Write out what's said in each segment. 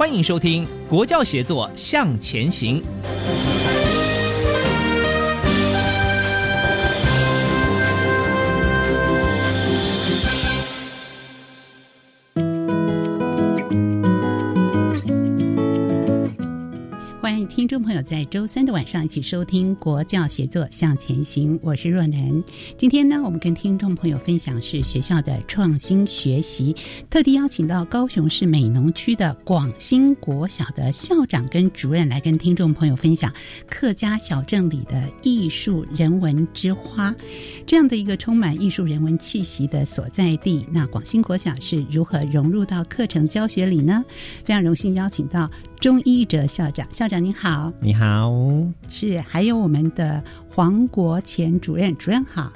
欢迎收听《国教协作向前行》。听众朋友，在周三的晚上一起收听《国教协作向前行》，我是若楠。今天呢，我们跟听众朋友分享是学校的创新学习，特地邀请到高雄市美浓区的广兴国小的校长跟主任来跟听众朋友分享客家小镇里的艺术人文之花这样的一个充满艺术人文气息的所在地。那广兴国小是如何融入到课程教学里呢？非常荣幸邀请到。钟一哲校长，校长您好，你好，是还有我们的黄国前主任，主任好，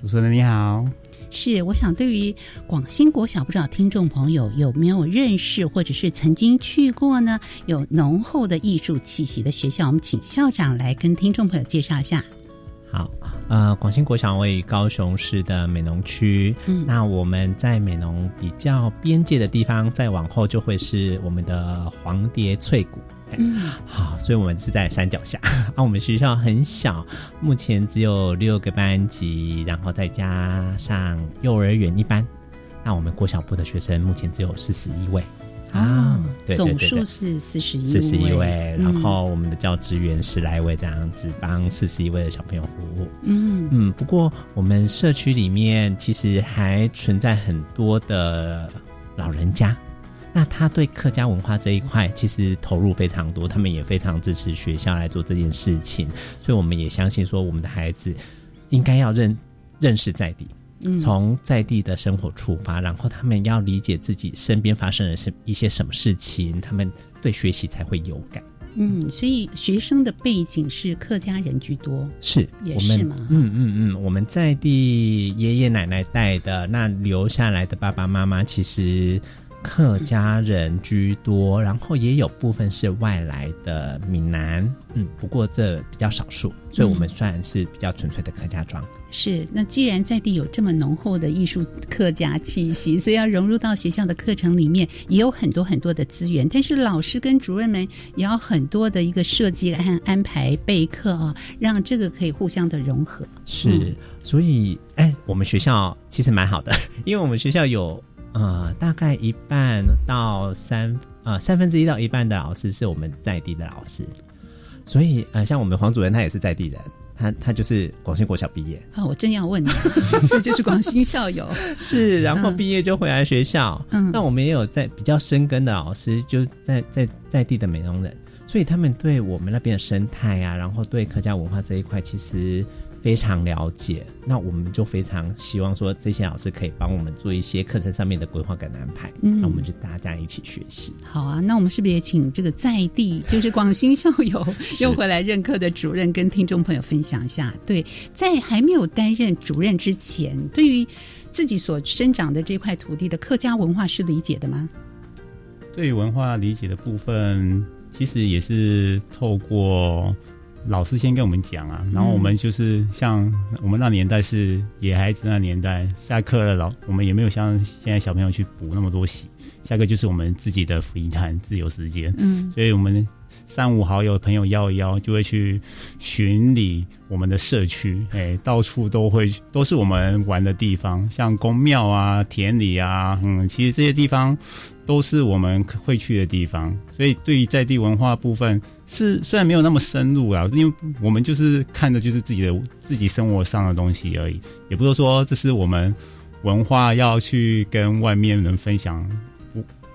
主持人你好，是我想对于广兴国小，不知道听众朋友有没有认识，或者是曾经去过呢？有浓厚的艺术气息的学校，我们请校长来跟听众朋友介绍一下。好，呃，广兴国小位于高雄市的美浓区。嗯，那我们在美浓比较边界的地方，再往后就会是我们的黄蝶翠谷。嗯，好，所以我们是在山脚下。啊，我们学校很小，目前只有六个班级，然后再加上幼儿园一班。那我们国小部的学生目前只有四十一位。啊，总数是四十一四十一位，然后我们的教职员十来位，这样子帮四十一位的小朋友服务。嗯嗯，不过我们社区里面其实还存在很多的老人家，那他对客家文化这一块其实投入非常多，他们也非常支持学校来做这件事情，所以我们也相信说，我们的孩子应该要认认识在地。从在地的生活出发，然后他们要理解自己身边发生了什一些什么事情，他们对学习才会有感。嗯，所以学生的背景是客家人居多，是也是嘛？嗯嗯嗯，我们在地爷爷奶奶带的，那留下来的爸爸妈妈其实。客家人居多，然后也有部分是外来的闽南，嗯，不过这比较少数，所以我们算是比较纯粹的客家庄。是，那既然在地有这么浓厚的艺术客家气息，所以要融入到学校的课程里面，也有很多很多的资源。但是老师跟主任们也要很多的一个设计和安排备课啊，让这个可以互相的融合。是，所以哎，我们学校其实蛮好的，因为我们学校有。呃，大概一半到三呃三分之一到一半的老师是我们在地的老师，所以呃，像我们黄主任他也是在地人，他他就是广兴国小毕业。啊，我正要问你，这就是广兴校友。是，然后毕业就回来学校，嗯，那我们也有在比较深耕的老师，就在在在地的美容人，所以他们对我们那边的生态啊，然后对客家文化这一块，其实。非常了解，那我们就非常希望说这些老师可以帮我们做一些课程上面的规划跟安排，嗯，那我们就大家一起学习。好啊，那我们是不是也请这个在地就是广兴校友 又回来任课的主任跟听众朋友分享一下？对，在还没有担任主任之前，对于自己所生长的这块土地的客家文化是理解的吗？对于文化理解的部分，其实也是透过。老师先跟我们讲啊，然后我们就是像我们那年代是野孩子那年代，下课了老我们也没有像现在小朋友去补那么多习，下课就是我们自己的福音堂自由时间，嗯，所以我们三五好友朋友邀一邀，就会去巡礼我们的社区，哎，到处都会都是我们玩的地方，像宫庙啊、田里啊，嗯，其实这些地方都是我们会去的地方。所以对于在地文化部分，是虽然没有那么深入啊，因为我们就是看的就是自己的自己生活上的东西而已，也不是说这是我们文化要去跟外面人分享，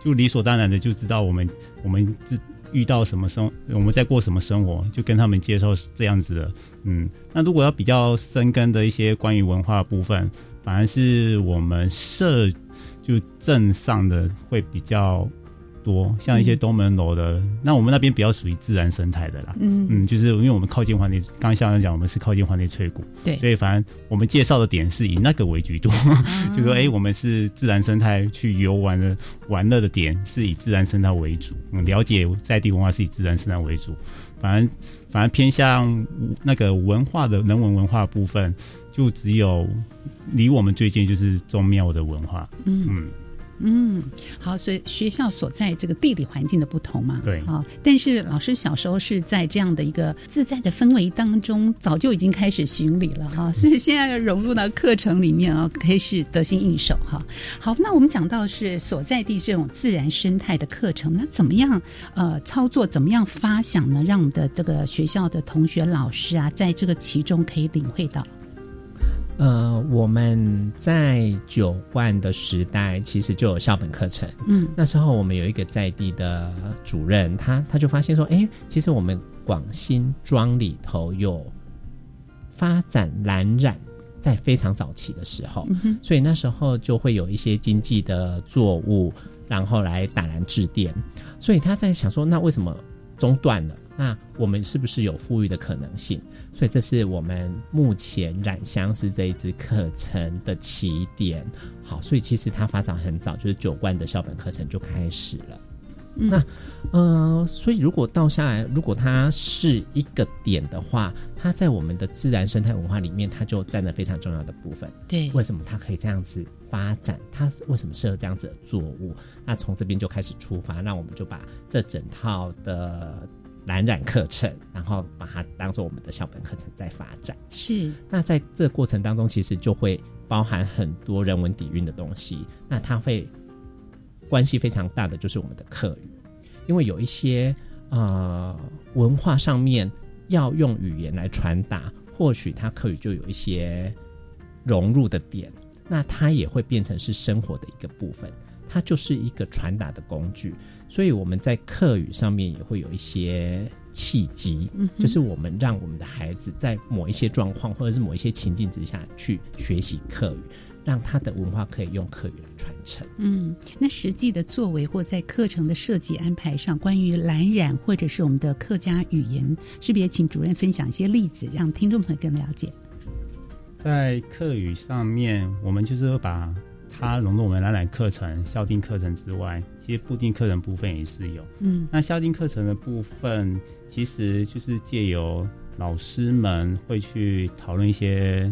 就理所当然的就知道我们我们自。遇到什么生，我们在过什么生活，就跟他们接受这样子的。嗯，那如果要比较深根的一些关于文化部分，反而是我们社就镇上的会比较。多像一些东门楼的，那我们那边比较属于自然生态的啦。嗯。嗯，就是因为我们靠近环内，刚刚校长讲，我们是靠近环内翠谷，对，所以反正我们介绍的点是以那个为居多，就说哎，我们是自然生态去游玩的玩乐的点是以自然生态为主，嗯，了解在地文化是以自然生态为主，反正反而偏向那个文化的人文文化部分，就只有离我们最近就是宗庙的文化，嗯。嗯。嗯，好，所以学校所在这个地理环境的不同嘛，对，好，但是老师小时候是在这样的一个自在的氛围当中，早就已经开始巡礼了哈，所以现在融入到课程里面啊，可以是得心应手哈。好，那我们讲到是所在地这种自然生态的课程，那怎么样呃操作，怎么样发想呢？让我们的这个学校的同学老师啊，在这个其中可以领会到。呃，我们在九冠的时代，其实就有校本课程。嗯，那时候我们有一个在地的主任，他他就发现说，哎，其实我们广新庄里头有发展蓝染，在非常早期的时候，所以那时候就会有一些经济的作物，然后来打蓝制电。所以他在想说，那为什么中断了？那我们是不是有富裕的可能性？所以这是我们目前染香是这一支课程的起点。好，所以其实它发展很早，就是九冠的校本课程就开始了。那呃，所以如果倒下来，如果它是一个点的话，它在我们的自然生态文化里面，它就占了非常重要的部分。对，为什么它可以这样子发展？它为什么适合这样子的作物？那从这边就开始出发，那我们就把这整套的。蓝染课程，然后把它当做我们的校本课程在发展。是，那在这个过程当中，其实就会包含很多人文底蕴的东西。那它会关系非常大的就是我们的课语，因为有一些呃文化上面要用语言来传达，或许它课语就有一些融入的点，那它也会变成是生活的一个部分。它就是一个传达的工具，所以我们在课语上面也会有一些契机，嗯就是我们让我们的孩子在某一些状况或者是某一些情境之下去学习课语，让他的文化可以用课语来传承。嗯，那实际的作为或在课程的设计安排上，关于蓝染或者是我们的客家语言，是不是请主任分享一些例子，让听众朋友更了解？在课语上面，我们就是把。它融入我们蓝染课程、校定课程之外，其实固定课程部分也是有。嗯，那校定课程的部分，其实就是借由老师们会去讨论一些，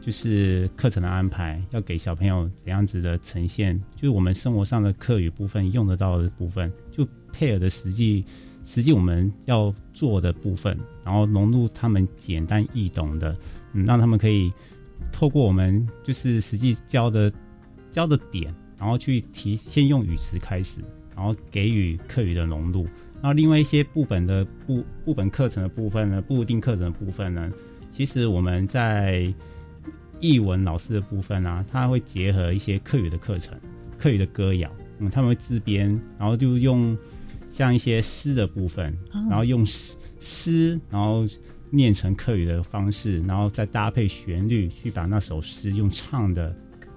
就是课程的安排，要给小朋友怎样子的呈现，就是我们生活上的课语部分用得到的部分，就配合的实际实际我们要做的部分，然后融入他们简单易懂的，嗯，让他们可以透过我们就是实际教的。教的点，然后去提，先用语词开始，然后给予课语的融入。然后另外一些部本的部部本课程的部分呢，不一定课程的部分呢，其实我们在译文老师的部分啊，他会结合一些课语的课程，课语的歌谣，嗯，他们会自编，然后就用像一些诗的部分，然后用诗诗，然后念成课语的方式，然后再搭配旋律去把那首诗用唱的。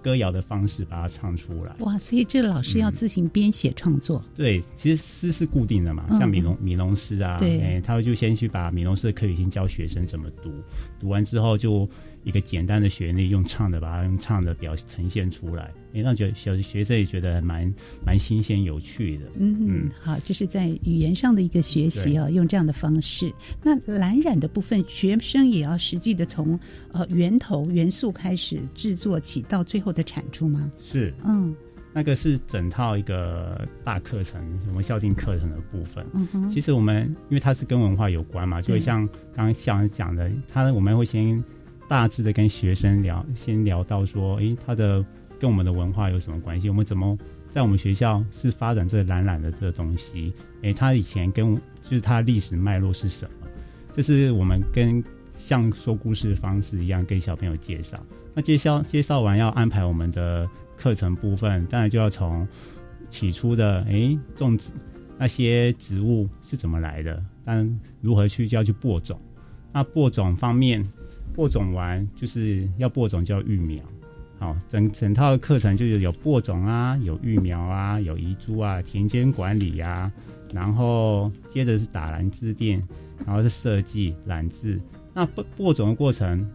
歌谣的方式把它唱出来，哇！所以这个老师要自行编写创作。对，其实诗是固定的嘛，像米龙米龙诗啊，对，他就先去把米龙诗的课语先教学生怎么读，读完之后就一个简单的旋律用唱的把它用唱的表呈现出来。也让觉小学生也觉得蛮蛮新鲜有趣的。嗯嗯，好，这是在语言上的一个学习啊，用这样的方式。那蓝染的部分，学生也要实际的从呃源头元素开始制作起，到最后的产出吗？是，嗯，那个是整套一个大课程，我们校定课程的部分。嗯哼，其实我们因为它是跟文化有关嘛，就会像刚刚校长讲的，他我们会先大致的跟学生聊，先聊到说，诶，他的跟我们的文化有什么关系？我们怎么在我们学校是发展这个蓝染的这个东西？诶，他以前跟就是他历史脉络是什么？这是我们跟像说故事的方式一样跟小朋友介绍。那介绍介绍完要安排我们的。课程部分当然就要从起初的哎种植那些植物是怎么来的，但如何去就要去播种。那播种方面，播种完就是要播种叫育苗。好，整整套的课程就是有播种啊，有育苗啊，有移株啊，田间管理啊，然后接着是打蓝字垫，然后是设计蓝字。那播播种的过程。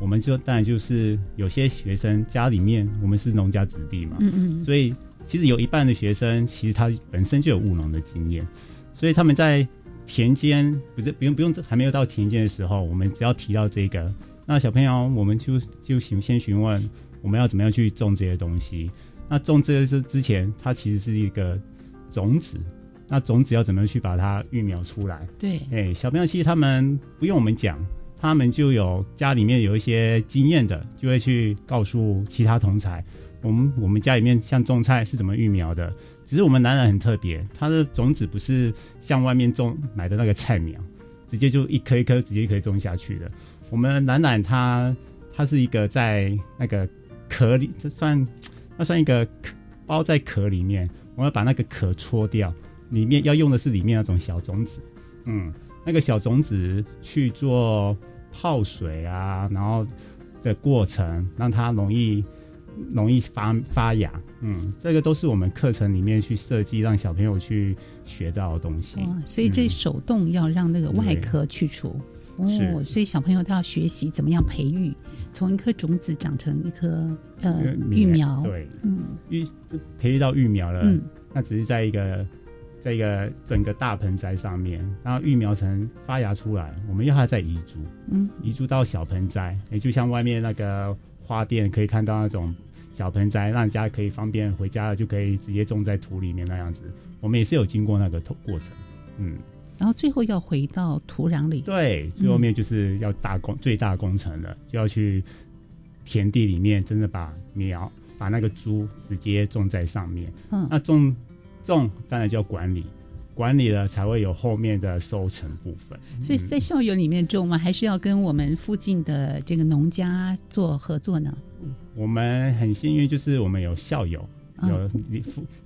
我们就当然就是有些学生家里面，我们是农家子弟嘛，嗯嗯，所以其实有一半的学生其实他本身就有务农的经验，所以他们在田间不是不用不用还没有到田间的时候，我们只要提到这个，那小朋友我们就就询先询问我们要怎么样去种这些东西。那种这个是之前它其实是一个种子，那种子要怎么样去把它育苗出来？对，哎，小朋友其实他们不用我们讲。他们就有家里面有一些经验的，就会去告诉其他同才，我们我们家里面像种菜是怎么育苗的。只是我们男人很特别，它的种子不是像外面种买的那个菜苗，直接就一颗一颗直接可以种下去的。我们男奶它它是一个在那个壳里，这算那算一个包在壳里面，我们要把那个壳搓掉，里面要用的是里面那种小种子，嗯，那个小种子去做。泡水啊，然后的过程让它容易容易发发芽，嗯，这个都是我们课程里面去设计让小朋友去学到的东西。所以这手动要让那个外壳去除。哦，所以小朋友他要学习怎么样培育，从一颗种子长成一颗呃育苗，对，嗯，育培育到育苗了，嗯，那只是在一个。在一个整个大盆栽上面，然后育苗成发芽出来，我们要它再移株，嗯，移株到小盆栽，也就像外面那个花店可以看到那种小盆栽，让家可以方便回家了就可以直接种在土里面那样子。我们也是有经过那个过程，嗯，然后最后要回到土壤里，对，最后面就是要大工最大工程了，就要去田地里面真的把苗把那个株直接种在上面，嗯，那种。种当然就要管理，管理了才会有后面的收成部分。所以在校园里面种吗？还是要跟我们附近的这个农家做合作呢？我们很幸运，就是我们有校友，有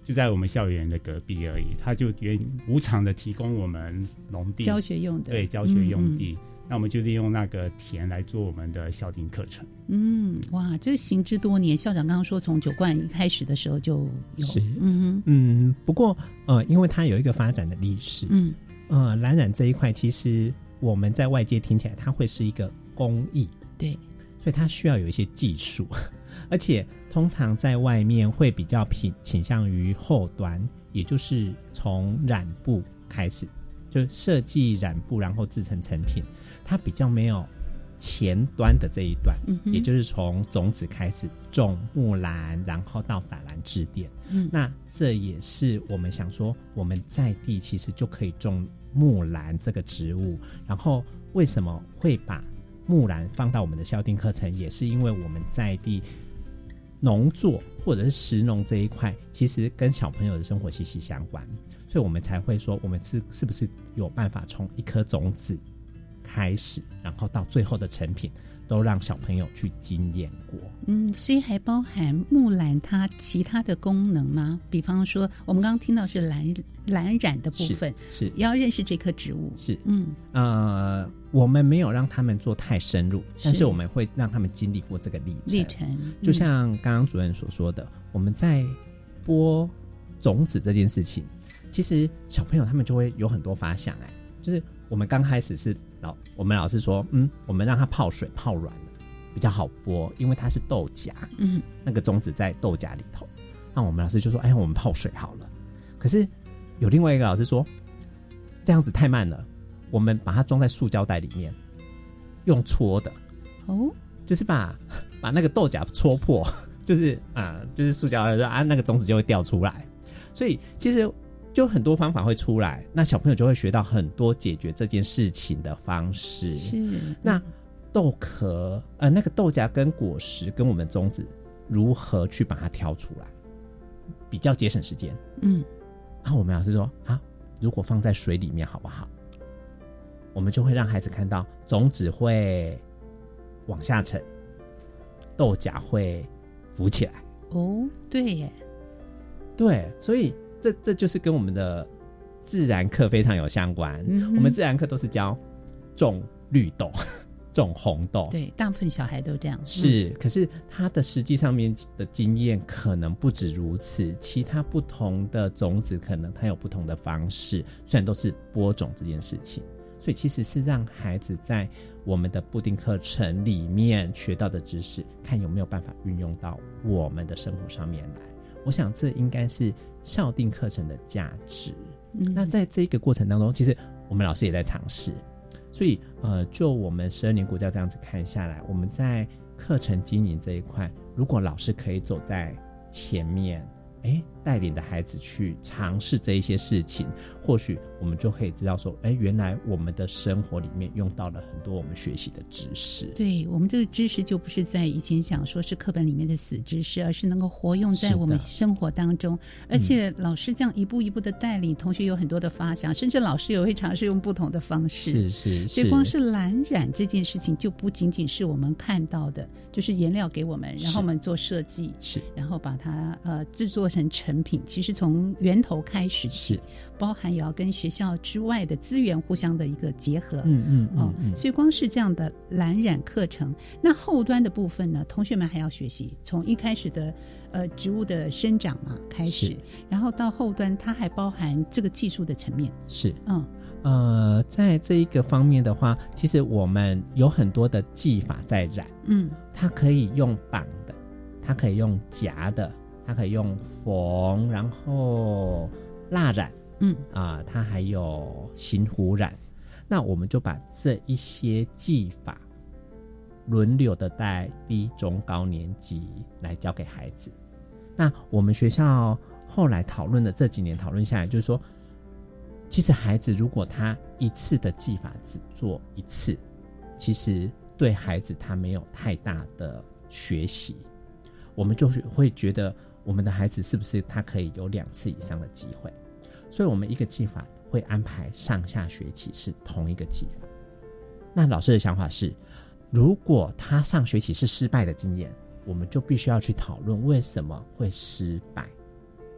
就在我们校园的隔壁而已，他就原无偿的提供我们农地教学用的，对教学用地。那我们就利用那个田来做我们的校定课程。嗯，哇，这行之多年。校长刚刚说，从九冠一开始的时候就有。是，嗯嗯。不过，呃，因为它有一个发展的历史。嗯。呃，蓝染这一块，其实我们在外界听起来，它会是一个工艺。对。所以它需要有一些技术，而且通常在外面会比较偏倾向于后端，也就是从染布开始，就设计染布，然后制成成品。它比较没有前端的这一段，也就是从种子开始种木兰，然后到打蓝质店。嗯，那这也是我们想说，我们在地其实就可以种木兰这个植物。然后为什么会把木兰放到我们的校定课程，也是因为我们在地农作或者是食农这一块，其实跟小朋友的生活息息相关，所以我们才会说，我们是是不是有办法从一颗种子。开始，然后到最后的成品，都让小朋友去经验过。嗯，所以还包含木兰它其他的功能吗？比方说，我们刚刚听到是蓝蓝染的部分，是要认识这棵植物。是，嗯，呃，我们没有让他们做太深入，但是我们会让他们经历过这个历程。历程，就像刚刚主任所说的，我们在播种子这件事情，其实小朋友他们就会有很多发想。哎，就是我们刚开始是。老我们老师说，嗯，我们让它泡水泡软了，比较好剥，因为它是豆荚，嗯，那个种子在豆荚里头。那我们老师就说，哎，我们泡水好了。可是有另外一个老师说，这样子太慢了，我们把它装在塑胶袋里面，用搓的，哦，就是把把那个豆荚搓破，就是啊，就是塑胶说啊，那个种子就会掉出来。所以其实就很多方法会出来，那小朋友就会学到很多解决这件事情的方式。是那豆壳呃，那个豆荚跟果实跟我们种子如何去把它挑出来，比较节省时间。嗯，然后我们老师说啊，如果放在水里面好不好？我们就会让孩子看到种子会往下沉，豆荚会浮起来。哦，对耶，对，所以这这就是跟我们的自然课非常有相关。嗯我们自然课都是教种绿豆、种红豆，对，大部分小孩都这样。是，可是他的实际上面的经验可能不止如此，其他不同的种子可能它有不同的方式，虽然都是播种这件事情，所以其实是让孩子在我们的布丁课程里面学到的知识，看有没有办法运用到我们的生活上面来。我想这应该是校定课程的价值。嗯那在这个过程当中，其实我们老师也在尝试，所以呃，就我们十二年国教这样子看下来，我们在课程经营这一块，如果老师可以走在前面，哎，带领的孩子去尝试这一些事情，或许我们就可以知道说，哎，原来我们的生活里面用到了很多我们学习的知识。对我们这个知识就不是在以前想说是课本里面的死知识，而是能够活用在我们生活当中。而且老师这样一步一步的带领，同学有很多的发想，甚至老师也会尝试用不同的方式。是是所以光是蓝染这件事情，就不仅仅是我们看到的，就是颜料给我们，然后我们做设计，是然后把它呃制作成成品。其实从源头开始起是，包含也要跟学校之外的资源互相的一个结合。嗯嗯哦嗯，嗯，所以光是这样的蓝染课程，那后端的部分呢，同学们还要学习，从一开始的呃植物的生长嘛开始，然后到后端，它还包含这个技术的层面。是。嗯，呃，在这一个方面的话，其实我们有很多的技法在染，嗯，它可以用绑的，它可以用夹的，它可以用缝，然后蜡染，嗯啊、它还有型糊染。那我们就把这一些技法轮流的带低、中、高年级来教给孩子。那我们学校后来讨论的这几年讨论下来，就是说，其实孩子如果他一次的技法只做一次，其实对孩子他没有太大的学习，我们就是会觉得我们的孩子是不是他可以有两次以上的机会？所以我们一个技法会安排上下学期是同一个技法。那老师的想法是，如果他上学期是失败的经验，我们就必须要去讨论为什么会失败。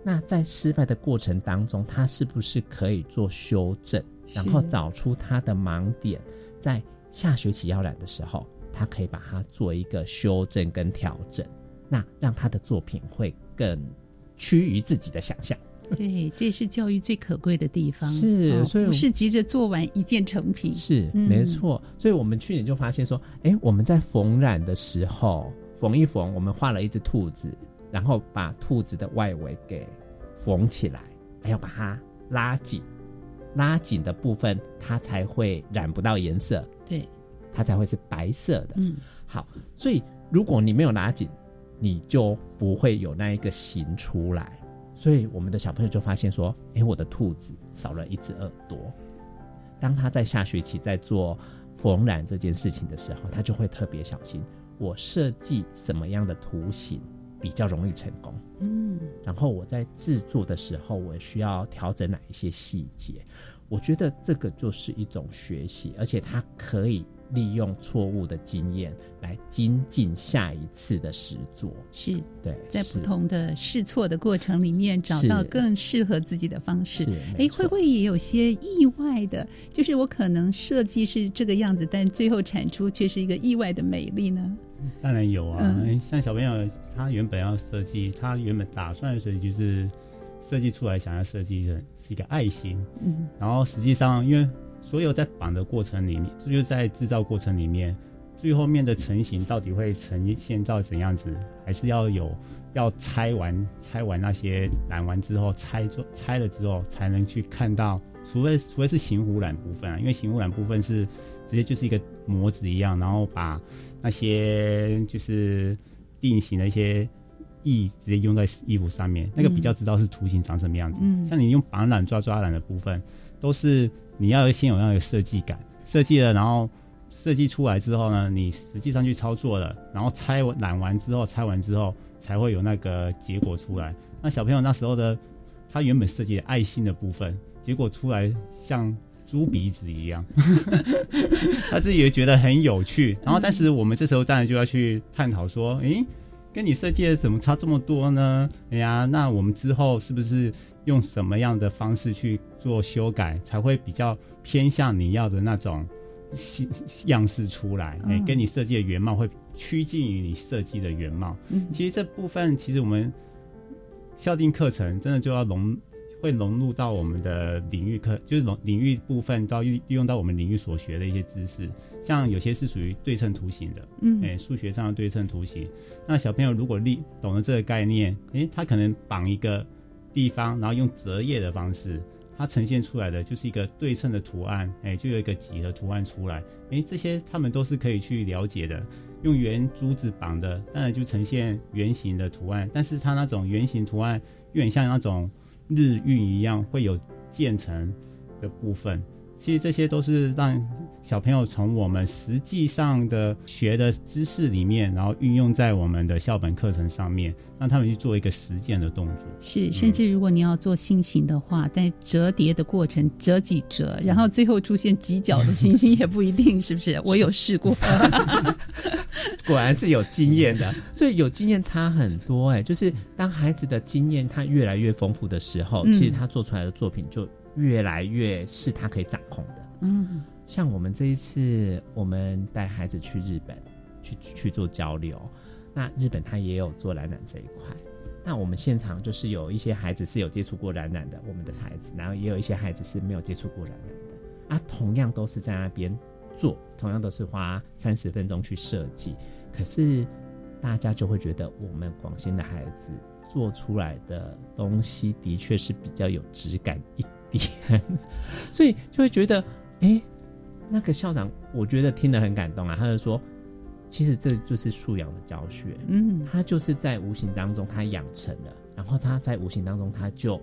那在失败的过程当中，他是不是可以做修正，然后找出他的盲点，在下学期要染的时候，他可以把它做一个修正跟调整，那让他的作品会更趋于自己的想象。对，这也是教育最可贵的地方。是哦所以不是急着做完一件成品。是，嗯没错。所以我们去年就发现说，哎，我们在缝染的时候，缝一缝，我们画了一只兔子，然后把兔子的外围给缝起来，还要把它拉紧，拉紧的部分它才会染不到颜色，对，它才会是白色的。嗯，好，所以如果你没有拉紧，你就不会有那一个形出来。所以我们的小朋友就发现说，诶，我的兔子少了一只耳朵。当他在下学期在做缝染这件事情的时候，他就会特别小心，我设计什么样的图形比较容易成功。嗯，然后我在制作的时候，我需要调整哪一些细节？我觉得这个就是一种学习，而且它可以利用错误的经验来精进下一次的实作。是对，在是不同的试错的过程里面，找到更适合自己的方式是。哎，会不会也有些意外的？就是我可能设计是这个样子，但最后产出却是一个意外的美丽呢？当然有啊，嗯像小朋友他原本要设计，他原本打算的设计就是设计出来想要设计的是一个爱心，嗯，然后实际上因为所有在绑的过程里面，就是在制造过程里面，最后面的成型到底会呈现到怎样子，还是要有要拆完拆完那些染完之后拆做拆了之后才能去看到，除非除非是型糊染部分啊，因为型糊染部分是直接就是一个模子一样，然后把那些就是定型的一些意直接用在衣服上面，那个比较知道是图形长什么样子。嗯，像你用绑染、抓抓染的部分，都是你要先有那个设计感，设计了，然后设计出来之后呢，你实际上去操作了，然后拆完染完之后，拆完之后才会有那个结果出来。那小朋友那时候的他原本设计的爱心的部分，结果出来像。猪鼻子一样，他自己也觉得很有趣。然后，但是我们这时候当然就要去探讨说，诶，跟你设计的怎么差这么多呢？哎呀，那我们之后是不是用什么样的方式去做修改，才会比较偏向你要的那种样式出来？哎，跟你设计的原貌会趋近于你设计的原貌。嗯，其实这部分其实我们校定课程真的就要融。会融入到我们的领域课，就是融领域部分，都要运利用到我们领域所学的一些知识。像有些是属于对称图形的，嗯，哎，数学上的对称图形。那小朋友如果立懂了这个概念，哎，他可能绑一个地方，然后用折页的方式，它呈现出来的就是一个对称的图案，哎，就有一个几何图案出来。哎，这些他们都是可以去了解的。用圆珠子绑的，当然就呈现圆形的图案，但是它那种圆形图案有点像那种。日运一样会有渐层的部分，其实这些都是让小朋友从我们实际上的学的知识里面，然后运用在我们的校本课程上面，让他们去做一个实践的动作。是，甚至如果你要做星形的话，在折叠的过程折几折，然后最后出现几角的星星也不一定，是不是？我有试过，果然是有经验的，所以有经验差很多。哎，就是当孩子的经验他越来越丰富的时候，其实他做出来的作品就。越来越是他可以掌控的。嗯，像我们这一次，我们带孩子去日本去去做交流，那日本他也有做染染这一块。那我们现场就是有一些孩子是有接触过染染的，我们的孩子，然后也有一些孩子是没有接触过染染的。啊，同样都是在那边做，同样都是花三十分钟去设计，可是大家就会觉得我们广西的孩子做出来的东西的确是比较有质感一。点，所以就会觉得，哎，那个校长，我觉得听得很感动啊。他就说，其实这就是素养的教学，嗯，他就是在无形当中他养成了，然后他在无形当中他就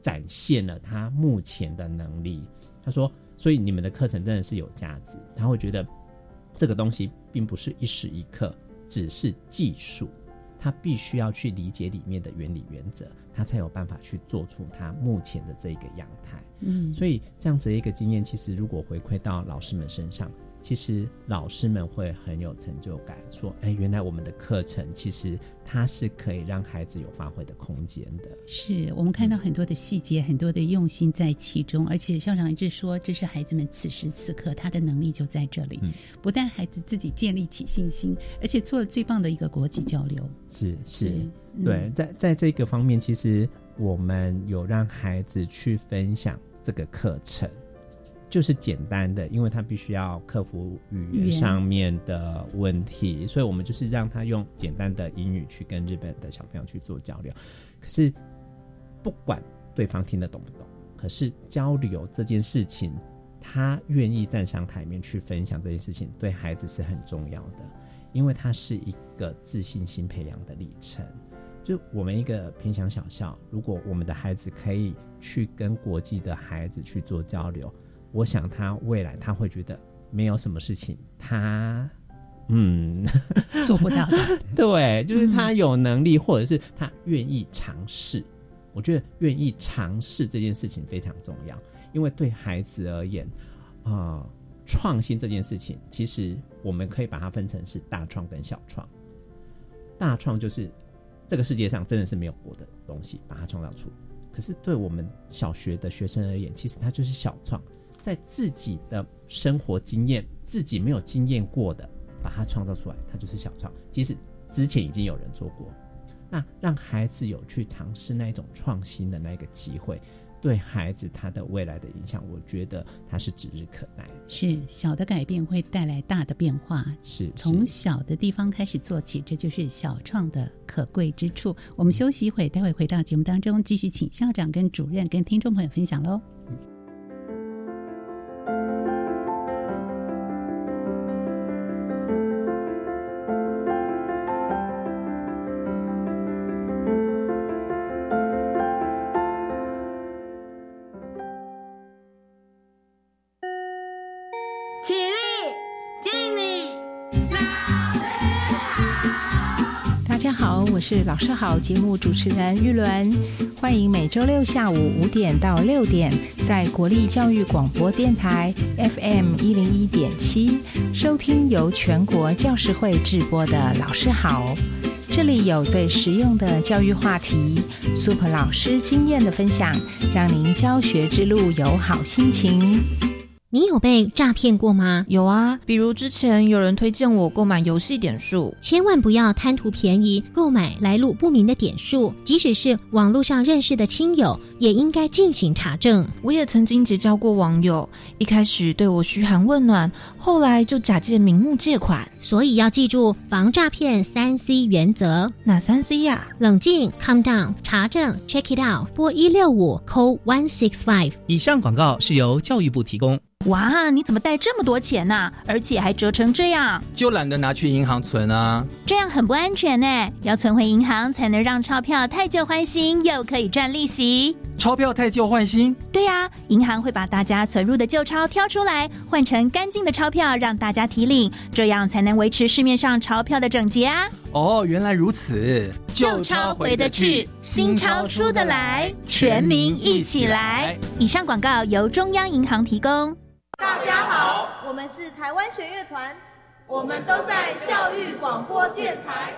展现了他目前的能力。他说，所以你们的课程真的是有价值。他会觉得这个东西并不是一时一刻，只是技术。他必须要去理解里面的原理原则，他才有办法去做出他目前的这个样态。嗯，所以这样子一个经验，其实如果回馈到老师们身上。其实老师们会很有成就感，说：“哎，原来我们的课程其实它是可以让孩子有发挥的空间的。”是我们看到很多的细节，很多的用心在其中，而且校长一直说，这是孩子们此时此刻他的能力就在这里。不但孩子自己建立起信心，而且做了最棒的一个国际交流。是是，对，在在这个方面，其实我们有让孩子去分享这个课程。就是简单的，因为他必须要克服语言上面的问题，所以我们就是让他用简单的英语去跟日本的小朋友去做交流。可是不管对方听得懂不懂，可是交流这件事情，他愿意站上台面去分享这件事情，对孩子是很重要的，因为它是一个自信心培养的历程。就我们一个偏乡小校，如果我们的孩子可以去跟国际的孩子去做交流。我想他未来他会觉得没有什么事情，他嗯 做不到的。对，就是他有能力，或者是他愿意尝试。我觉得愿意尝试这件事情非常重要，因为对孩子而言，啊，创新这件事情，其实我们可以把它分成是大创跟小创。大创就是这个世界上真的是没有过的东西，把它创造出。可是对我们小学的学生而言，其实它就是小创。在自己的生活经验、自己没有经验过的，把它创造出来，它就是小创。即使之前已经有人做过，那让孩子有去尝试那一种创新的那个机会，对孩子他的未来的影响，我觉得他是指日可待。是小的改变会带来大的变化，是从小的地方开始做起，这就是小创的可贵之处。我们休息一会，待会回到节目当中，继续请校长跟主任跟听众朋友分享喽。我是老师好节目主持人玉伦，欢迎每周六下午五点到六点，在国立教育广播电台 FM 一零一点七收听由全国教师会直播的《老师好》，这里有最实用的教育话题，Super 老师经验的分享，让您教学之路有好心情。你有被诈骗过吗？有啊，比如之前有人推荐我购买游戏点数，千万不要贪图便宜购买来路不明的点数，即使是网络上认识的亲友，也应该进行查证。我也曾经结交过网友，一开始对我嘘寒问暖，后来就假借名目借款，所以要记住防诈骗三 C 原则。哪三 C 呀？冷静，calm down，查证，check it out，拨一六五，call one six five。以上广告是由教育部提供。哇，你怎么带这么多钱呢？而且还折成这样，就懒得拿去银行存啊。这样很不安全呢，要存回银行才能让钞票太旧换新，又可以赚利息。钞票太旧换新？对呀，银行会把大家存入的旧钞挑出来，换成干净的钞票让大家提领，这样才能维持市面上钞票的整洁啊。哦，原来如此。旧钞回得去，新钞出得来，全民一起来。以上广告由中央银行提供。大家好，我们是台湾弦乐团，我们都在教育广播电台。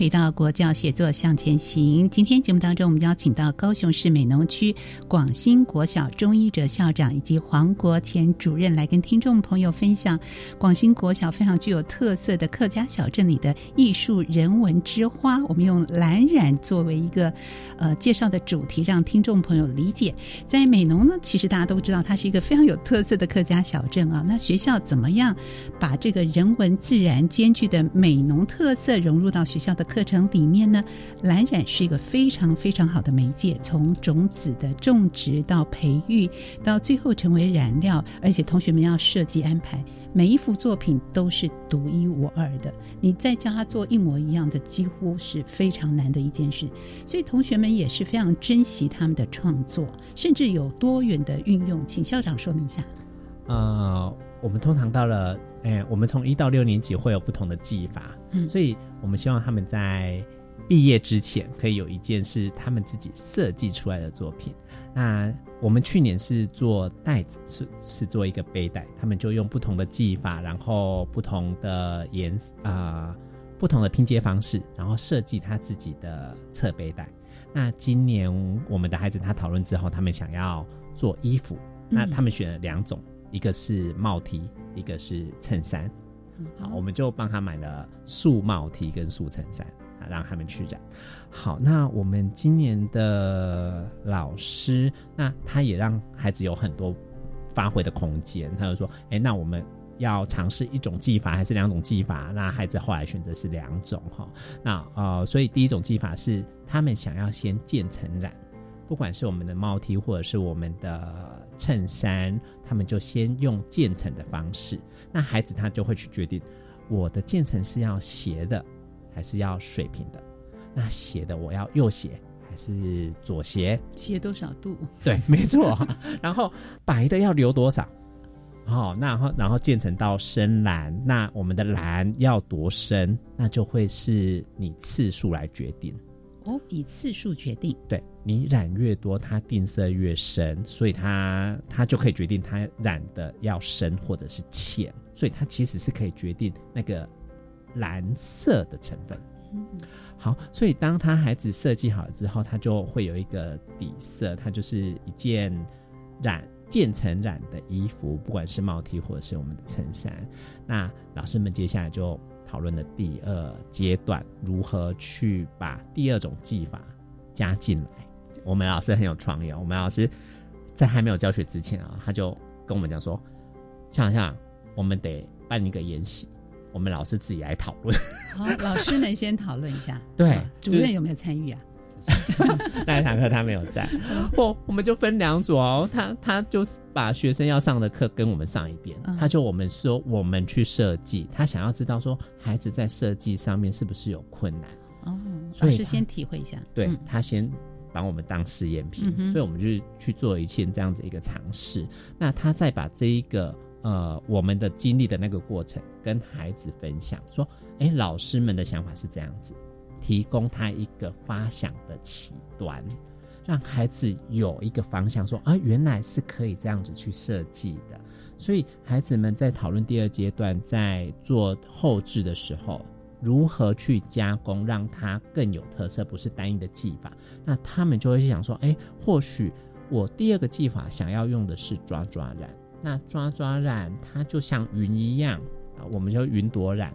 回到国教写作向前行。今天节目当中，我们邀请到高雄市美浓区广兴国小钟一哲校长以及黄国前主任来跟听众朋友分享广兴国小非常具有特色的客家小镇里的艺术人文之花。我们用蓝染作为一个呃介绍的主题，让听众朋友理解。在美浓呢，其实大家都知道它是一个非常有特色的客家小镇啊。那学校怎么样把这个人文自然兼具的美浓特色融入到？学校的课程里面呢，蓝染是一个非常非常好的媒介，从种子的种植到培育，到最后成为染料，而且同学们要设计安排，每一幅作品都是独一无二的。你再叫他做一模一样的，几乎是非常难的一件事。所以同学们也是非常珍惜他们的创作，甚至有多元的运用。请校长说明一下。呃，我们通常到了，哎，我们从一到六年级会有不同的技法，嗯，所以我们希望他们在毕业之前可以有一件是他们自己设计出来的作品。那我们去年是做袋子，是是做一个背带，他们就用不同的技法，然后不同的颜啊，不同的拼接方式，然后设计他自己的侧背带。那今年我们的孩子他讨论之后，他们想要做衣服，那他们选了两种。一个是帽 T，一个是衬衫。好，我们就帮他买了素帽 T 跟素衬衫啊，让他们去染。好，那我们今年的老师，那他也让孩子有很多发挥的空间。他就说：“哎，那我们要尝试一种技法，还是两种技法？”那孩子后来选择是两种哈。那呃，所以第一种技法是他们想要先渐层染，不管是我们的帽 T 或者是我们的。衬衫，他们就先用渐层的方式，那孩子他就会去决定，我的渐层是要斜的，还是要水平的？那斜的我要右斜还是左斜？斜多少度？对，没错。然后白的要留多少？哦，那然后然后渐层到深蓝，那我们的蓝要多深？那就会是你次数来决定。哦，以次数决定。对。你染越多，它定色越深，所以它它就可以决定它染的要深或者是浅，所以它其实是可以决定那个蓝色的成分。嗯好，所以当他孩子设计好了之后，他就会有一个底色，它就是一件染渐层染的衣服，不管是毛 T 或者是我们的衬衫。那老师们接下来就讨论的第二阶段，如何去把第二种技法加进来。我们老师很有创意，我们老师在还没有教学之前啊，他就跟我们讲说，想想我们得办一个研习，我们老师自己来讨论。好，老师能先讨论一下。对，主任有没有参与啊？那一堂课他没有在，我我们就分两组哦。他他就是把学生要上的课跟我们上一遍，他就我们说我们去设计，他想要知道说孩子在设计上面是不是有困难哦。老师先体会一下，对他先把我们当试验品，所以我们就去做一件这样子一个尝试。那他再把这一个呃我们的经历的那个过程跟孩子分享，说哎老师们的想法是这样子。提供他一个发想的起端，让孩子有一个方向，说啊，原来是可以这样子去设计的。所以孩子们在讨论第二阶段，在做后置的时候，如何去加工，让它更有特色，不是单一的技法。那他们就会想说，哎，或许我第二个技法想要用的是抓抓染，那抓抓染它就像云一样啊，我们叫云朵染，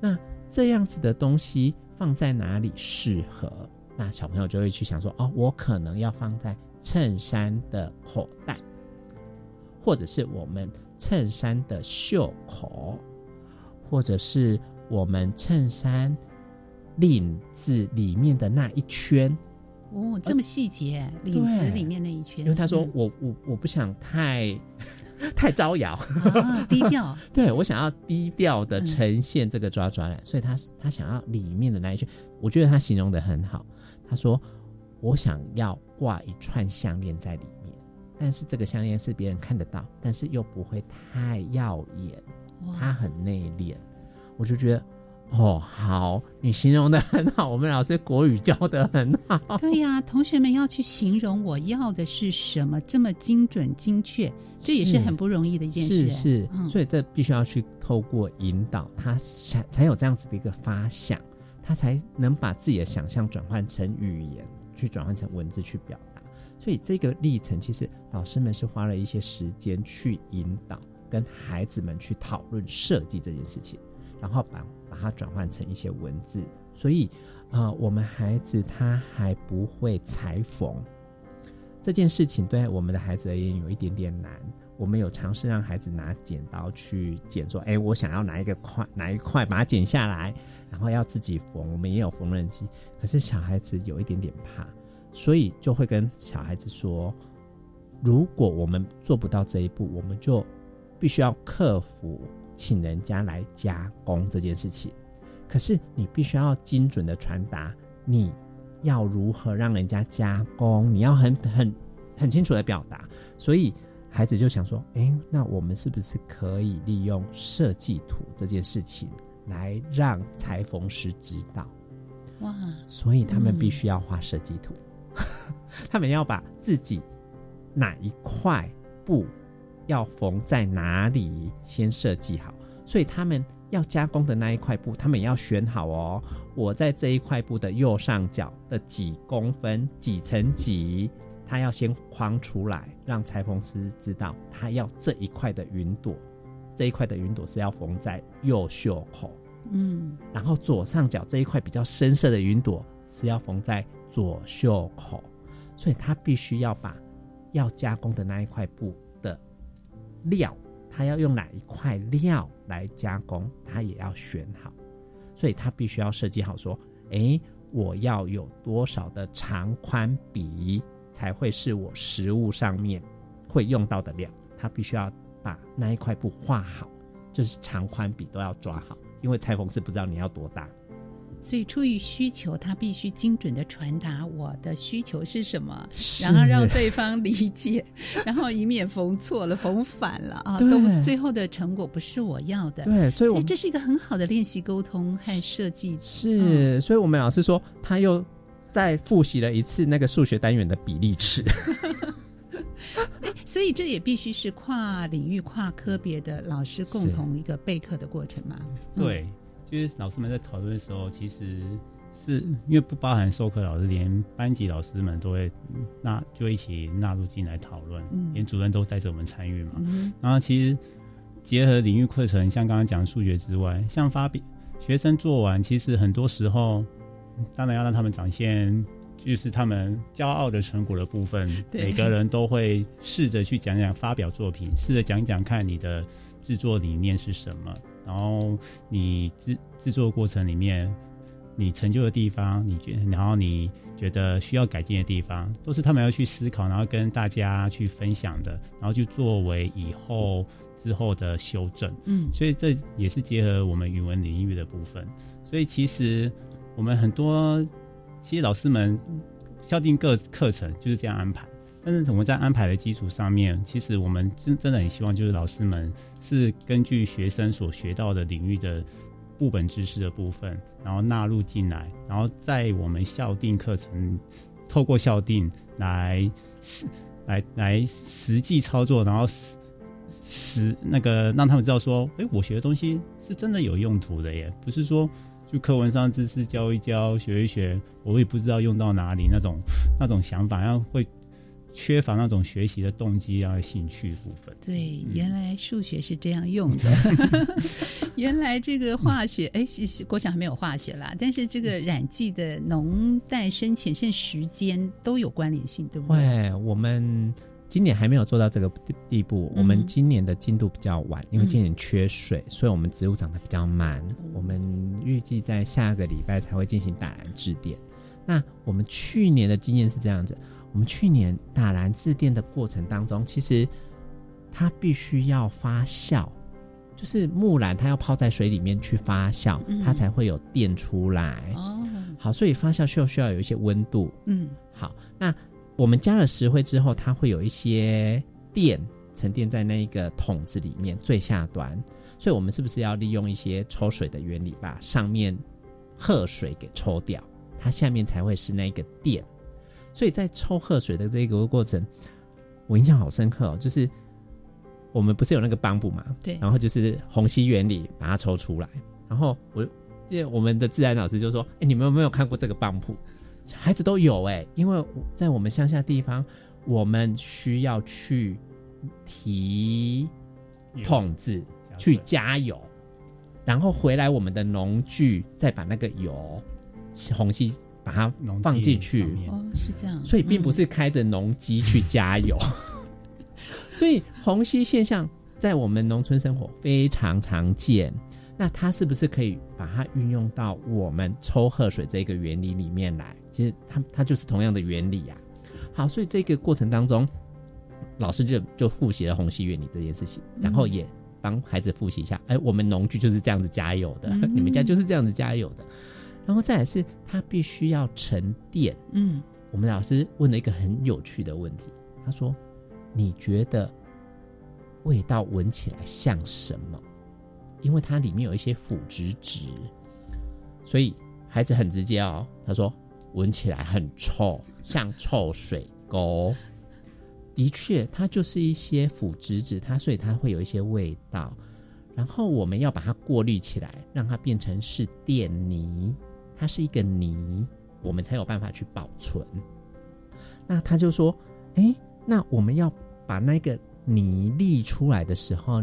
那这样子的东西。放在哪里适合？那小朋友就会去想说：哦，我可能要放在衬衫的口袋，或者是我们衬衫的袖口，或者是我们衬衫领子里面的那一圈。哦，这么细节，领子里面那一圈。因为他说：我我我不想太。太招摇，低调。对我想要低调的呈现这个抓抓染，所以他他想要里面的那一圈，我觉得他形容的很好。他说我想要挂一串项链在里面，但是这个项链是别人看得到，但是又不会太耀眼，他很内敛。我就觉得。哦，好，你形容的很好，我们老师国语教的很好。对呀，同学们要去形容我要的是什么，这么精准精确，这也是很不容易的一件事。是是，所以这必须要去透过引导，他想才有这样子的一个发想，他才能把自己的想象转换成语言，去转换成文字去表达。所以这个历程，其实老师们是花了一些时间去引导，跟孩子们去讨论设计这件事情。然后把把它转换成一些文字，所以，呃，我们孩子他还不会裁缝这件事情，对我们的孩子而言有一点点难。我们有尝试让孩子拿剪刀去剪，说：“哎，我想要拿一个块，拿一块把它剪下来，然后要自己缝。”我们也有缝纫机，可是小孩子有一点点怕，所以就会跟小孩子说：“如果我们做不到这一步，我们就必须要克服。”请人家来加工这件事情，可是你必须要精准的传达，你要如何让人家加工，你要很很很清楚的表达。所以孩子就想说：“哎，那我们是不是可以利用设计图这件事情来让裁缝师知道？”哇！所以他们必须要画设计图，他们要把自己哪一块布。要缝在哪里？先设计好，所以他们要加工的那一块布，他们也要选好哦。我在这一块布的右上角的几公分、几乘几，他要先框出来，让裁缝师知道他要这一块的云朵，这一块的云朵是要缝在右袖口。嗯，然后左上角这一块比较深色的云朵是要缝在左袖口，所以他必须要把要加工的那一块布。料，他要用哪一块料来加工，他也要选好，所以他必须要设计好，说，哎，我要有多少的长宽比才会是我食物上面会用到的料，他必须要把那一块布画好，就是长宽比都要抓好，因为裁缝师不知道你要多大。所以，出于需求，他必须精准的传达我的需求是什么，然后让对方理解，然后以免缝错了、缝反了啊，都最后的成果不是我要的。对，所以这是一个很好的练习沟通和设计。是，所以我们老师说，他又再复习了一次那个数学单元的比例尺。所以这也必须是跨领域、跨科别的老师共同一个备课的过程嘛？对。就是老师们在讨论的时候，其实是因为不包含授课老师，连班级老师们都会纳就一起纳入进来讨论，连主任都带着我们参与嘛。然后其实结合领域课程，像刚刚讲数学之外，像发表学生做完，其实很多时候，当然要让他们展现，就是他们骄傲的成果的部分。每个人都会试着去讲讲发表作品，试着讲讲看你的制作理念是什么，然后你制制作过程里面你成就的地方，你觉然后你觉得需要改进的地方，都是他们要去思考，然后跟大家去分享的，然后就作为以后。之后的修正，嗯，所以这也是结合我们语文领域的部分。所以其实我们很多，其实老师们校定各课程就是这样安排。但是我们在安排的基础上面，其实我们真真的很希望，就是老师们是根据学生所学到的领域的部本知识的部分，然后纳入进来，然后在我们校定课程透过校定来实来来实际操作，然后。实那个让他们知道说，哎，我学的东西是真的有用途的耶，不是说就课文上知识教一教、学一学，我也不知道用到哪里那种那种想法，然后会缺乏那种学习的动机啊、兴趣部分。对，原来数学是这样用的，原来这个化学，哎，国小还没有化学啦，但是这个染剂的浓淡深浅甚时间都有关联性，对不对？会，我们。今年还没有做到这个地步，我们今年的进度比较晚，因为今年缺水，所以我们植物长得比较慢。我们预计在下个礼拜才会进行打蓝致电。那我们去年的经验是这样子：我们去年打蓝致电的过程当中，其实它必须要发酵，就是木兰它要泡在水里面去发酵，它才会有电出来。哦，好，所以发酵需要需要有一些温度。嗯，好，那。我们加了石灰之后，它会有一些电沉淀在那一个桶子里面最下端，所以我们是不是要利用一些抽水的原理，把上面褐水给抽掉，它下面才会是那个电。所以在抽喝水的这个过程，我印象好深刻哦，就是我们不是有那个帮布嘛，对，然后就是虹吸原理把它抽出来，然后我记得我们的自然老师就说：“哎，你们有没有看过这个帮布？”孩子都有哎，因为在我们乡下地方，我们需要去提桶子去加油，然后回来我们的农具再把那个油虹吸把它放进去。哦，是这样。所以并不是开着农机去加油。所以虹吸现象在我们农村生活非常常见。那它是不是可以把它运用到我们抽喝水这个原理里面来？其实它它就是同样的原理呀。好，所以这个过程当中，老师就就复习了虹吸原理这件事情，然后也帮孩子复习一下。哎，我们农具就是这样子加油的，你们家就是这样子加油的。然后再来是它必须要沉淀。嗯，我们老师问了一个很有趣的问题，他说：“你觉得味道闻起来像什么？”因为它里面有一些腐殖质，所以孩子很直接哦。他说闻起来很臭，像臭水沟。的确，它就是一些腐殖质，它所以它会有一些味道。然后我们要把它过滤起来，让它变成是电泥，它是一个泥，我们才有办法去保存。那他就说：“哎，那我们要把那个泥沥出来的时候。”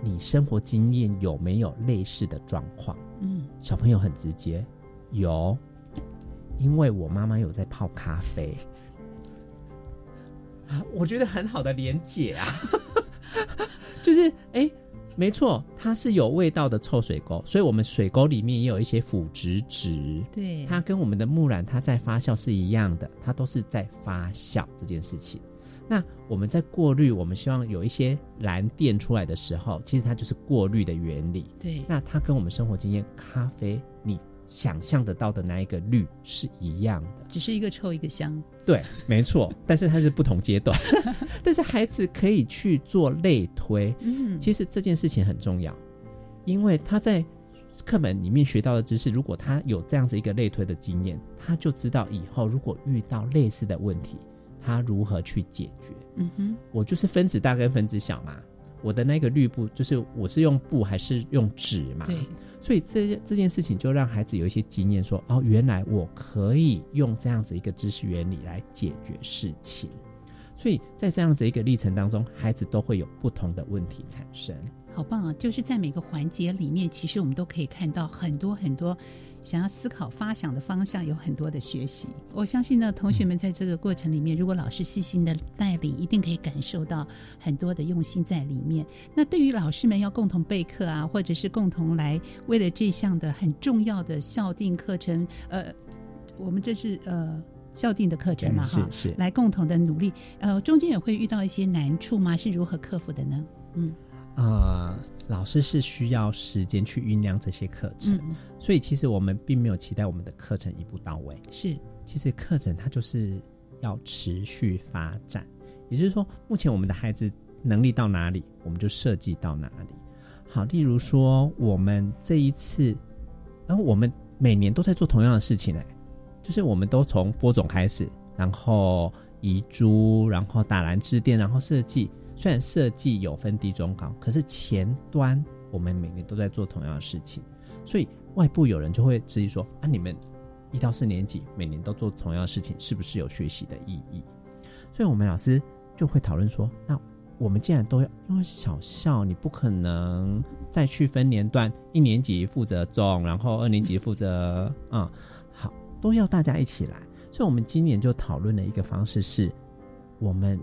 你生活经验有没有类似的状况？嗯，小朋友很直接，有，因为我妈妈有在泡咖啡，啊，我觉得很好的连结啊，就是哎，没错，它是有味道的臭水沟，所以我们水沟里面也有一些腐殖质，对，它跟我们的木兰它在发酵是一样的，它都是在发酵这件事情。那我们在过滤，我们希望有一些蓝电出来的时候，其实它就是过滤的原理。对，那它跟我们生活经验咖啡你想象得到的那一个绿是一样的，只是一个臭一个香。对，没错，但是它是不同阶段。但是孩子可以去做类推，嗯，其实这件事情很重要，因为他在课本里面学到的知识，如果他有这样子一个类推的经验，他就知道以后如果遇到类似的问题。他如何去解决？嗯哼，我就是分子大跟分子小嘛。我的那个绿布就是我是用布还是用纸嘛？对，所以这这件事情就让孩子有一些经验，说哦，原来我可以用这样子一个知识原理来解决事情。所以在这样子一个历程当中，孩子都会有不同的问题产生。好棒啊！就是在每个环节里面，其实我们都可以看到很多很多想要思考、发想的方向，有很多的学习。我相信呢，同学们在这个过程里面，如果老师细心的带领，一定可以感受到很多的用心在里面。那对于老师们要共同备课啊，或者是共同来为了这项的很重要的校定课程，呃，我们这是呃。校定的课程嘛，哈，是来共同的努力。呃，中间也会遇到一些难处吗？是如何克服的呢？嗯，呃，老师是需要时间去酝酿这些课程，所以其实我们并没有期待我们的课程一步到位。是，其实课程它就是要持续发展，也就是说，目前我们的孩子能力到哪里，我们就设计到哪里。好，例如说，我们这一次，然后我们每年都在做同样的事情，哎。就是我们都从播种开始，然后移株，然后打蓝致电，然后设计。虽然设计有分低中高，可是前端我们每年都在做同样的事情。所以外部有人就会质疑说：啊，你们一到四年级每年都做同样的事情，是不是有学习的意义？所以我们老师就会讨论说：那我们既然都要，因为小校你不可能再去分年段，一年级负责种，然后二年级负责啊。都要大家一起来，所以我们今年就讨论的一个方式，是我们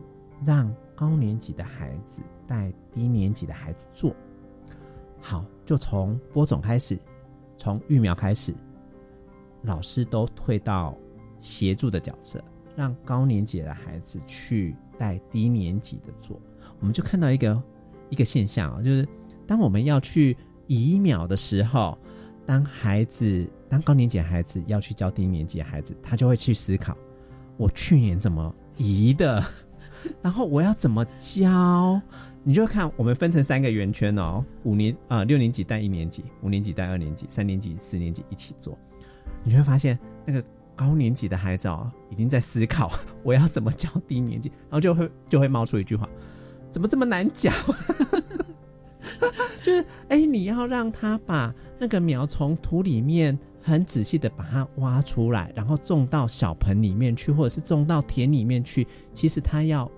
让高年级的孩子带低年级的孩子做。好，就从播种开始，从育苗开始，老师都退到协助的角色，让高年级的孩子去带低年级的做。我们就看到一个一个现象啊，就是当我们要去移苗的时候，当孩子。当高年级孩子要去教低年级的孩子，他就会去思考：我去年怎么移的，然后我要怎么教？你就看我们分成三个圆圈哦，五年啊六年级带一年级，五年级带二年级，三年级四年级一起做，你会发现那个高年级的孩子哦，已经在思考我要怎么教低年级，然后就会就会冒出一句话：怎么这么难教？就是哎，你要让他把那个苗从土里面。很仔细的把它挖出来，然后种到小盆里面去，或者是种到田里面去。其实他要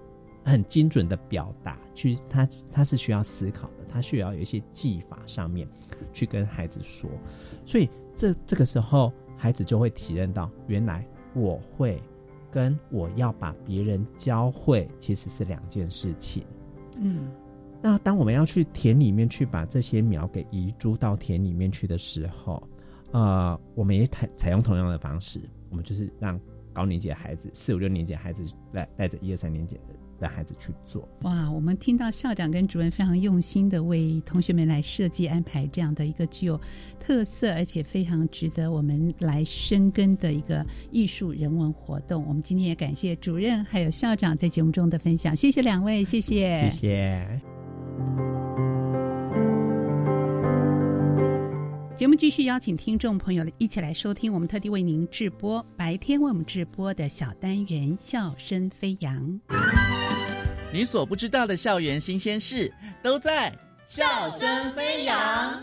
很精准的表达，去他他是需要思考的，他需要有一些技法上面去跟孩子说。所以这这个时候，孩子就会体认到，原来我会跟我要把别人教会其实是两件事情。嗯，那当我们要去田里面去把这些苗给移株到田里面去的时候。呃，我们也采采用同样的方式，我们就是让高年级的孩子，四五六年级的孩子来带着一二三年级的孩子去做。哇，我们听到校长跟主任非常用心的为同学们来设计安排这样的一个具有特色，而且非常值得我们来深耕的一个艺术人文活动。我们今天也感谢主任还有校长在节目中的分享，谢谢两位，谢谢，谢谢。节目继续邀请听众朋友一起来收听，我们特地为您直播白天为我们直播的小单元《笑声飞扬》。你所不知道的校园新鲜事，都在《笑声飞扬》。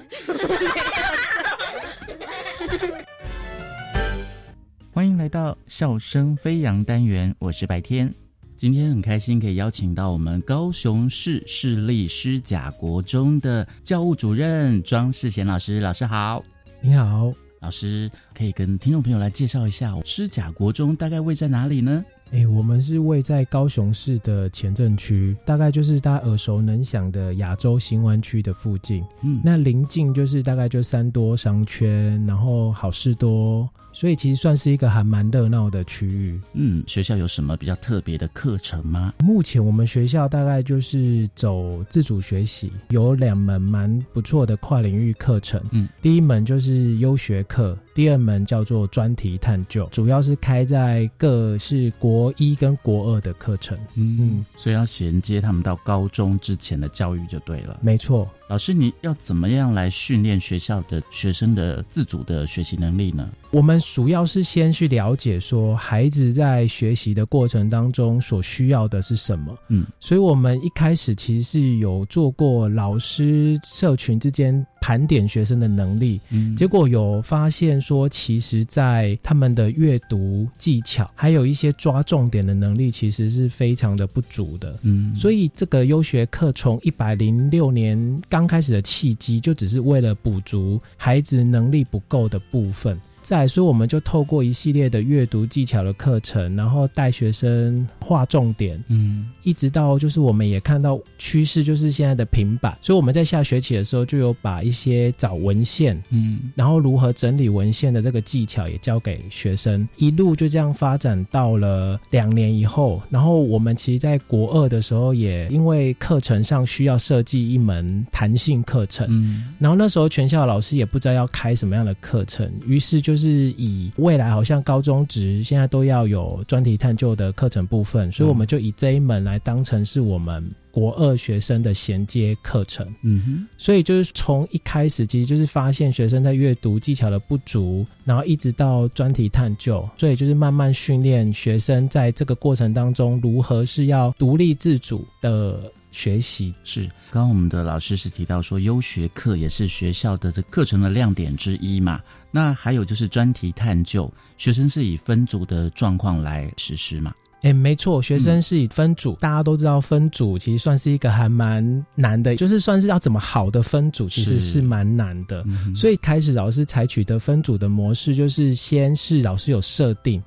欢迎来到《笑声飞扬》单元，我是白天。今天很开心可以邀请到我们高雄市市立师甲国中的教务主任庄世贤老师，老师好，你好，老师可以跟听众朋友来介绍一下师甲国中大概位在哪里呢？哎，我们是位在高雄市的前镇区，大概就是大家耳熟能详的亚洲新湾区的附近。嗯，那临近就是大概就三多商圈，然后好事多。所以其实算是一个还蛮热闹的区域。嗯，学校有什么比较特别的课程吗？目前我们学校大概就是走自主学习，有两门蛮不错的跨领域课程。嗯，第一门就是优学课，第二门叫做专题探究，主要是开在各是国一跟国二的课程。嗯，所以要衔接他们到高中之前的教育就对了。没错。老师，你要怎么样来训练学校的学生的自主的学习能力呢？我们主要是先去了解说孩子在学习的过程当中所需要的是什么。嗯，所以我们一开始其实是有做过老师社群之间盘点学生的能力，嗯，结果有发现说，其实，在他们的阅读技巧，还有一些抓重点的能力，其实是非常的不足的。嗯，所以这个优学课从一百零六年刚开始的契机，就只是为了补足孩子能力不够的部分。再所以我们就透过一系列的阅读技巧的课程，然后带学生画重点，嗯，一直到就是我们也看到趋势，就是现在的平板，所以我们在下学期的时候就有把一些找文献，嗯，然后如何整理文献的这个技巧也教给学生，一路就这样发展到了两年以后，然后我们其实在国二的时候也因为课程上需要设计一门弹性课程，嗯，然后那时候全校老师也不知道要开什么样的课程，于是就。就是以未来好像高中职现在都要有专题探究的课程部分，所以我们就以这一门来当成是我们国二学生的衔接课程。嗯哼，所以就是从一开始其实就是发现学生在阅读技巧的不足，然后一直到专题探究，所以就是慢慢训练学生在这个过程当中如何是要独立自主的。学习制，刚刚我们的老师是提到说，优学课也是学校的这课程的亮点之一嘛。那还有就是专题探究，学生是以分组的状况来实施嘛？哎，没错，学生是以分组。大家都知道分组其实算是一个还蛮难的，就是算是要怎么好的分组，其实是蛮难的。所以开始老师采取的分组的模式，就是先是老师有设定，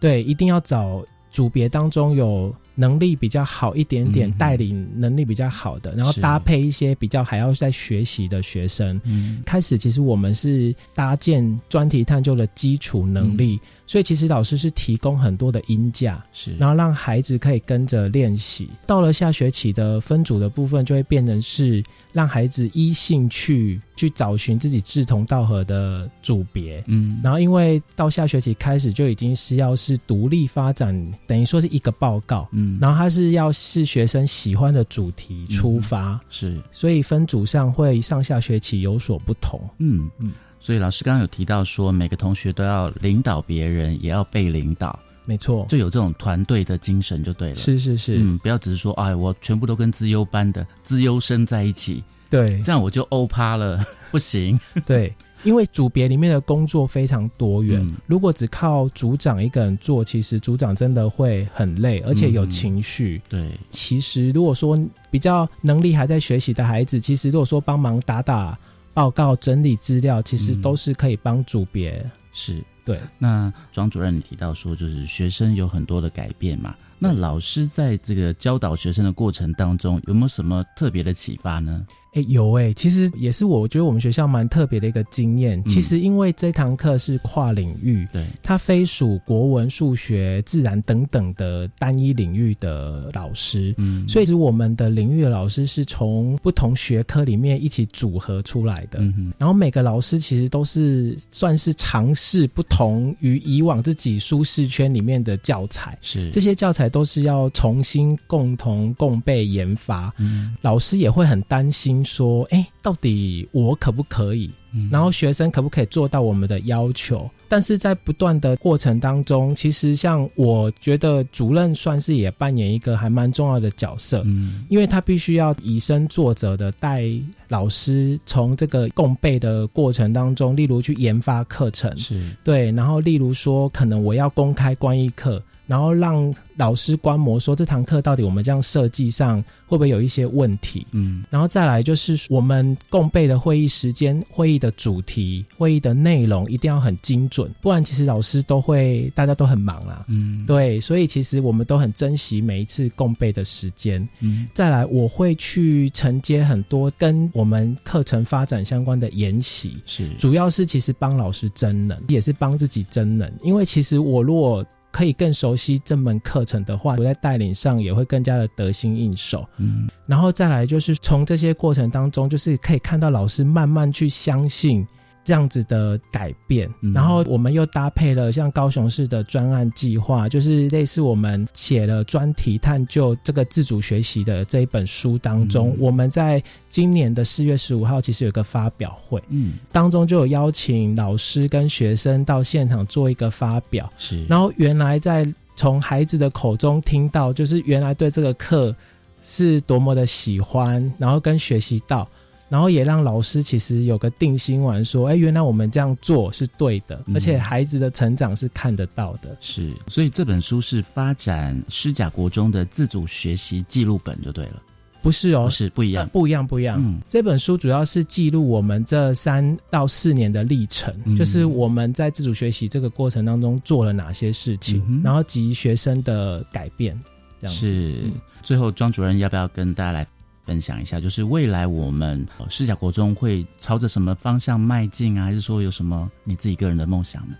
对，一定要找组别当中有。能力比较好一点点，带领能力比较好的，然后搭配一些比较还要在学习的学生。嗯开始其实我们是搭建专题探究的基础能力，所以其实老师是提供很多的音架，是，然后让孩子可以跟着练习。到了下学期的分组的部分，就会变成是让孩子依兴趣去找寻自己志同道合的组别。嗯，然后因为到下学期开始就已经是要是独立发展，等于说是一个报告。嗯，然后他是要是学生喜欢的主题出发，是，所以分组上会上下学期有所不同。嗯。嗯，所以老师刚刚有提到说，每个同学都要领导别人，也要被领导，没错，就有这种团队的精神就对了。是是是，嗯，不要只是说，哎，我全部都跟资优班的资优生在一起，对，这样我就欧趴了，不行。对。因为组别里面的工作非常多元，如果只靠组长一个人做，其实组长真的会很累，而且有情绪。对，其实如果说比较能力还在学习的孩子，其实如果说帮忙打打报告、整理资料，其实都是可以帮组别。是对。那庄主任，你提到说，就是学生有很多的改变嘛？那老师在这个教导学生的过程当中，有没有什么特别的启发呢？哎，有哎，其实也是我觉得我们学校蛮特别的一个经验。其实因为这堂课是跨领域，对，它非属国文、数学、自然等等的单一领域的老师，嗯，所以是我们的领域的老师是从不同学科里面一起组合出来的。嗯然后每个老师其实都是算是尝试不同于以往自己舒适圈里面的教材，是这些教材都是要重新共同共备研发。嗯，老师也会很担心。说，哎，到底我可不可以？然后学生可不可以做到我们的要求？但是在不断的过程当中，其实像我觉得主任算是也扮演一个还蛮重要的角色，嗯，因为他必须要以身作则的带老师从这个共备的过程当中，例如去研发课程，是对，然后例如说可能我要公开观益课。然后让老师观摩说这堂课到底我们这样设计上会不会有一些问题？嗯，然后再来就是我们共备的会议时间、会议的主题、会议的内容一定要很精准，不然其实老师都会大家都很忙啦。嗯，对，所以其实我们都很珍惜每一次共备的时间。嗯，再来我会去承接很多跟我们课程发展相关的研习，是主要是其实帮老师增能，也是帮自己增能，因为其实我如果可以更熟悉这门课程的话，我在带领上也会更加的得心应手。嗯，然后再来就是从这些过程当中，就是可以看到老师慢慢去相信这样子的改变，然后我们又搭配了像高雄市的专案计划，就是类似我们写了专题探究这个自主学习的这一本书当中，我们在今年的四月十五号其实有个发表会，嗯，当中就有邀请老师跟学生到现场做一个发表，是，然后原来在从孩子的口中听到，就是原来对这个课是多么的喜欢，然后跟学习到。然后也让老师其实有个定心丸，说：“哎，原来我们这样做是对的，而且孩子的成长是看得到的。”是，所以这本书是发展师甲国中的自主学习记录本就对了。不是哦，是不一样，不一样，不一样。嗯，这本书主要是记录我们这三到四年的历程，就是我们在自主学习这个过程当中做了哪些事情，然后及学生的改变。这样是。最后，庄主任要不要跟大家来？分享一下，就是未来我们视角国中会朝着什么方向迈进啊？还是说有什么你自己个人的梦想呢？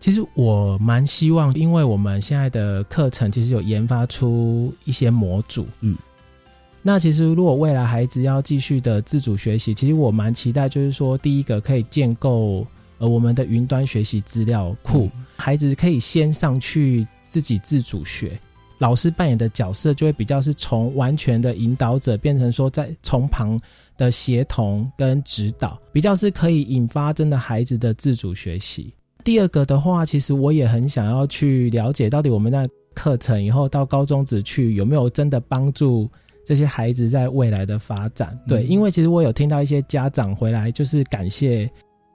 其实我蛮希望，因为我们现在的课程其实有研发出一些模组，嗯，那其实如果未来孩子要继续的自主学习，其实我蛮期待，就是说第一个可以建构呃我们的云端学习资料库，孩子可以先上去自己自主学。老师扮演的角色就会比较是从完全的引导者变成说在从旁的协同跟指导，比较是可以引发真的孩子的自主学习。第二个的话，其实我也很想要去了解到底我们那课程以后到高中职去有没有真的帮助这些孩子在未来的发展。对，因为其实我有听到一些家长回来就是感谢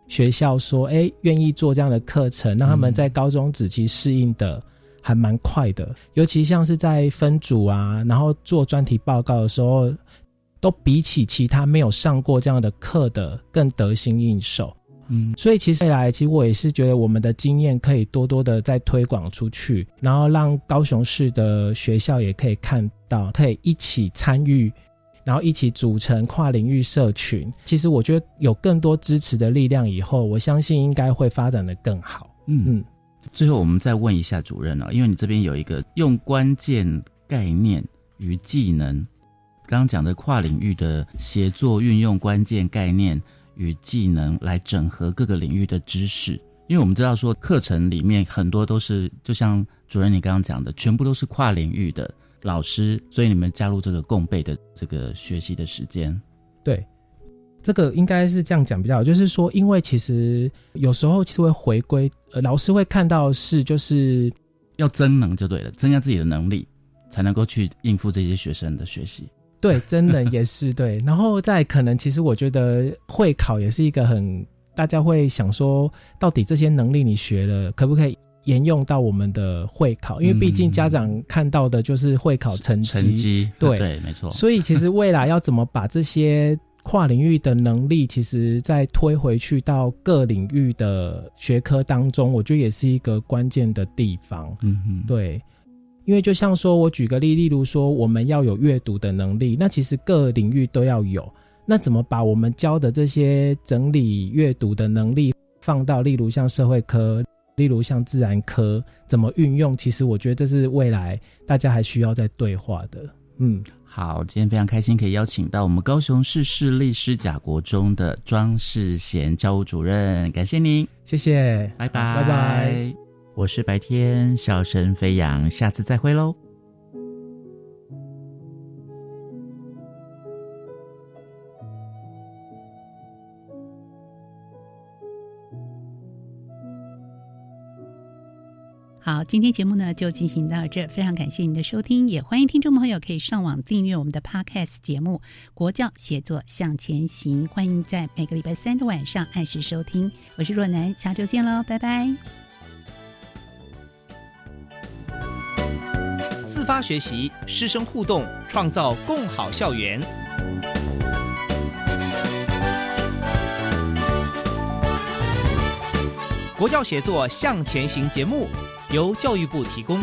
学校说，哎，愿意做这样的课程，让他们在高中职期适应的。还蛮快的，尤其像是在分组啊，然后做专题报告的时候，都比起其他没有上过这样的课的更得心应手。嗯，所以其实未来，其实我也是觉得我们的经验可以多多的再推广出去，然后让高雄市的学校也可以看到，可以一起参与，然后一起组成跨领域社群。其实我觉得有更多支持的力量，以后我相信应该会发展的更好。嗯嗯。最后，我们再问一下主任哦，因为你这边有一个用关键概念与技能，刚刚讲的跨领域的协作，运用关键概念与技能来整合各个领域的知识。因为我们知道说课程里面很多都是，就像主任你刚刚讲的，全部都是跨领域的老师，所以你们加入这个共备的这个学习的时间，对。这个应该是这样讲比较好，就是说，因为其实有时候其实会回归，呃，老师会看到是就是要增能就对了，增加自己的能力，才能够去应付这些学生的学习。对，增能也是 对。然后再可能，其实我觉得会考也是一个很大家会想说，到底这些能力你学了，可不可以沿用到我们的会考？因为毕竟家长看到的就是会考成绩，成绩对对，没错。所以其实未来要怎么把这些跨领域的能力，其实再推回去到各领域的学科当中，我觉得也是一个关键的地方。嗯嗯，对，因为就像说，我举个例，例如说，我们要有阅读的能力，那其实各领域都要有。那怎么把我们教的这些整理阅读的能力放到，例如像社会科，例如像自然科，怎么运用？其实我觉得这是未来大家还需要再对话的。嗯。好，今天非常开心可以邀请到我们高雄市市立师甲国中的庄世贤教务主任，感谢您，谢谢，拜拜，拜拜，我是白天笑声飞扬，下次再会喽。好，今天节目呢就进行到这，非常感谢您的收听，也欢迎听众朋友可以上网订阅我们的 Podcast 节目《国教写作向前行》，欢迎在每个礼拜三的晚上按时收听。我是若楠，下周见喽，拜拜。自发学习，师生互动，创造共好校园。国教协作向前行节目。由教育部提供。